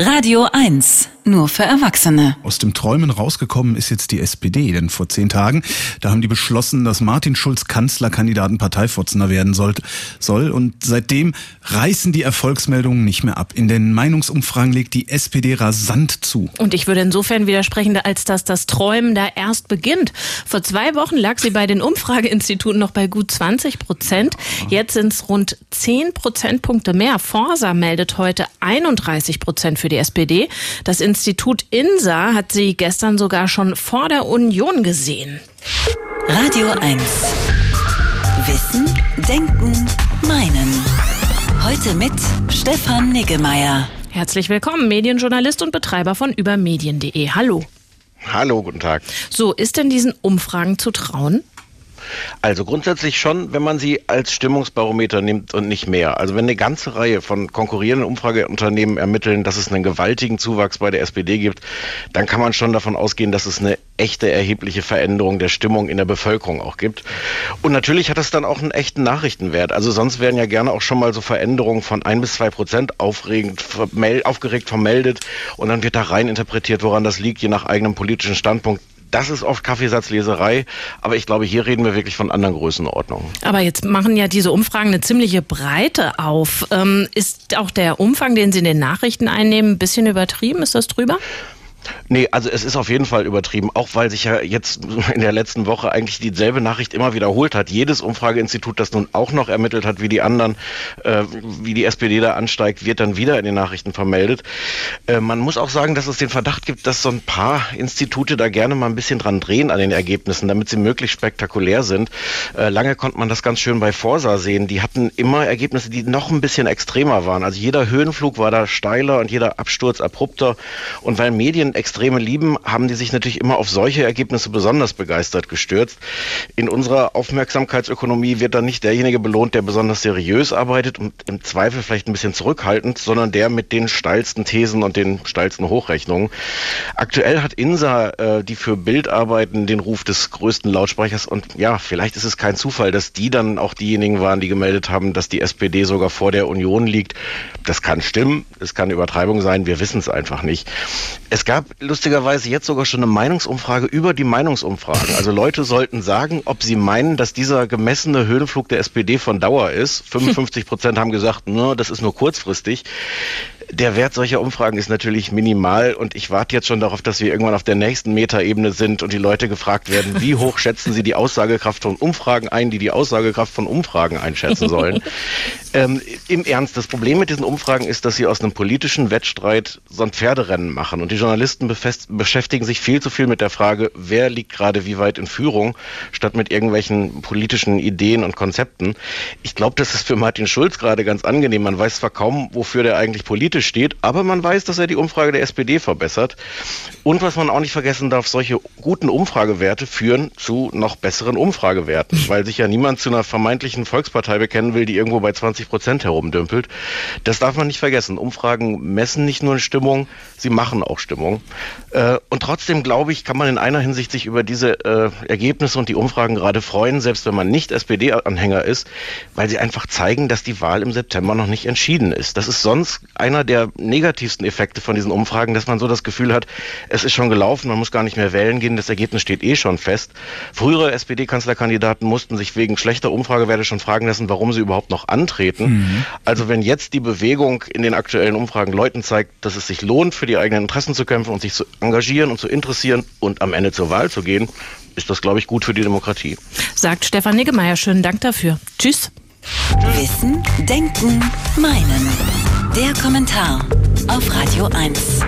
Radio 1, nur für Erwachsene. Aus dem Träumen rausgekommen ist jetzt die SPD, denn vor zehn Tagen, da haben die beschlossen, dass Martin Schulz Kanzlerkandidaten Parteivorsitzender werden sollte, soll. Und seitdem reißen die Erfolgsmeldungen nicht mehr ab. In den Meinungsumfragen legt die SPD rasant zu. Und ich würde insofern widersprechen, als dass das Träumen da erst beginnt. Vor zwei Wochen lag sie bei den Umfrageinstituten noch bei gut 20 Prozent. Jetzt sind es rund 10 Prozentpunkte mehr. Forsa meldet heute 31 Prozent für die SPD. Das Institut INSA hat sie gestern sogar schon vor der Union gesehen. Radio 1. Wissen, Denken, Meinen. Heute mit Stefan Niggemeier. Herzlich willkommen, Medienjournalist und Betreiber von übermedien.de. Hallo. Hallo, guten Tag. So, ist denn diesen Umfragen zu trauen? Also grundsätzlich schon, wenn man sie als Stimmungsbarometer nimmt und nicht mehr. Also wenn eine ganze Reihe von konkurrierenden Umfrageunternehmen ermitteln, dass es einen gewaltigen Zuwachs bei der SPD gibt, dann kann man schon davon ausgehen, dass es eine echte erhebliche Veränderung der Stimmung in der Bevölkerung auch gibt. Und natürlich hat es dann auch einen echten Nachrichtenwert. Also sonst werden ja gerne auch schon mal so Veränderungen von ein bis zwei Prozent aufregend, aufgeregt vermeldet und dann wird da rein interpretiert, woran das liegt, je nach eigenem politischen Standpunkt. Das ist oft Kaffeesatzleserei, aber ich glaube, hier reden wir wirklich von anderen Größenordnungen. Aber jetzt machen ja diese Umfragen eine ziemliche Breite auf. Ähm, ist auch der Umfang, den Sie in den Nachrichten einnehmen, ein bisschen übertrieben? Ist das drüber? Nee, also es ist auf jeden Fall übertrieben, auch weil sich ja jetzt in der letzten Woche eigentlich dieselbe Nachricht immer wiederholt hat. Jedes Umfrageinstitut, das nun auch noch ermittelt hat, wie die anderen, äh, wie die SPD da ansteigt, wird dann wieder in den Nachrichten vermeldet. Äh, man muss auch sagen, dass es den Verdacht gibt, dass so ein paar Institute da gerne mal ein bisschen dran drehen an den Ergebnissen, damit sie möglichst spektakulär sind. Äh, lange konnte man das ganz schön bei Forsa sehen. Die hatten immer Ergebnisse, die noch ein bisschen extremer waren. Also jeder Höhenflug war da steiler und jeder Absturz abrupter. Und weil Medien Extreme lieben, haben die sich natürlich immer auf solche Ergebnisse besonders begeistert gestürzt. In unserer Aufmerksamkeitsökonomie wird dann nicht derjenige belohnt, der besonders seriös arbeitet und im Zweifel vielleicht ein bisschen zurückhaltend, sondern der mit den steilsten Thesen und den steilsten Hochrechnungen. Aktuell hat INSA, äh, die für Bild arbeiten, den Ruf des größten Lautsprechers und ja, vielleicht ist es kein Zufall, dass die dann auch diejenigen waren, die gemeldet haben, dass die SPD sogar vor der Union liegt. Das kann stimmen, es kann Übertreibung sein, wir wissen es einfach nicht. Es gab gab lustigerweise jetzt sogar schon eine Meinungsumfrage über die Meinungsumfragen. Also Leute sollten sagen, ob sie meinen, dass dieser gemessene Höhenflug der SPD von Dauer ist. 55 Prozent haben gesagt, no, das ist nur kurzfristig. Der Wert solcher Umfragen ist natürlich minimal und ich warte jetzt schon darauf, dass wir irgendwann auf der nächsten Metaebene sind und die Leute gefragt werden, wie hoch schätzen sie die Aussagekraft von Umfragen ein, die die Aussagekraft von Umfragen einschätzen sollen. ähm, Im Ernst, das Problem mit diesen Umfragen ist, dass sie aus einem politischen Wettstreit so ein Pferderennen machen und die Journalisten beschäftigen sich viel zu viel mit der Frage, wer liegt gerade wie weit in Führung, statt mit irgendwelchen politischen Ideen und Konzepten. Ich glaube, das ist für Martin Schulz gerade ganz angenehm. Man weiß zwar kaum, wofür der eigentlich politisch steht, aber man weiß, dass er die Umfrage der SPD verbessert. Und was man auch nicht vergessen darf, solche guten Umfragewerte führen zu noch besseren Umfragewerten, weil sich ja niemand zu einer vermeintlichen Volkspartei bekennen will, die irgendwo bei 20 Prozent herumdümpelt. Das darf man nicht vergessen. Umfragen messen nicht nur Stimmung, sie machen auch Stimmung. Äh, und trotzdem glaube ich, kann man in einer Hinsicht sich über diese äh, Ergebnisse und die Umfragen gerade freuen, selbst wenn man nicht SPD-Anhänger ist, weil sie einfach zeigen, dass die Wahl im September noch nicht entschieden ist. Das ist sonst einer der negativsten Effekte von diesen Umfragen, dass man so das Gefühl hat, es ist schon gelaufen, man muss gar nicht mehr wählen gehen, das Ergebnis steht eh schon fest. Frühere SPD-Kanzlerkandidaten mussten sich wegen schlechter Umfragewerte schon fragen lassen, warum sie überhaupt noch antreten. Mhm. Also wenn jetzt die Bewegung in den aktuellen Umfragen Leuten zeigt, dass es sich lohnt, für die eigenen Interessen zu kämpfen und sich zu engagieren und zu interessieren und am Ende zur Wahl zu gehen, ist das, glaube ich, gut für die Demokratie. Sagt Stefan Niggemeier. Schönen Dank dafür. Tschüss. Wissen, Denken, Meinen. Der Kommentar auf Radio 1.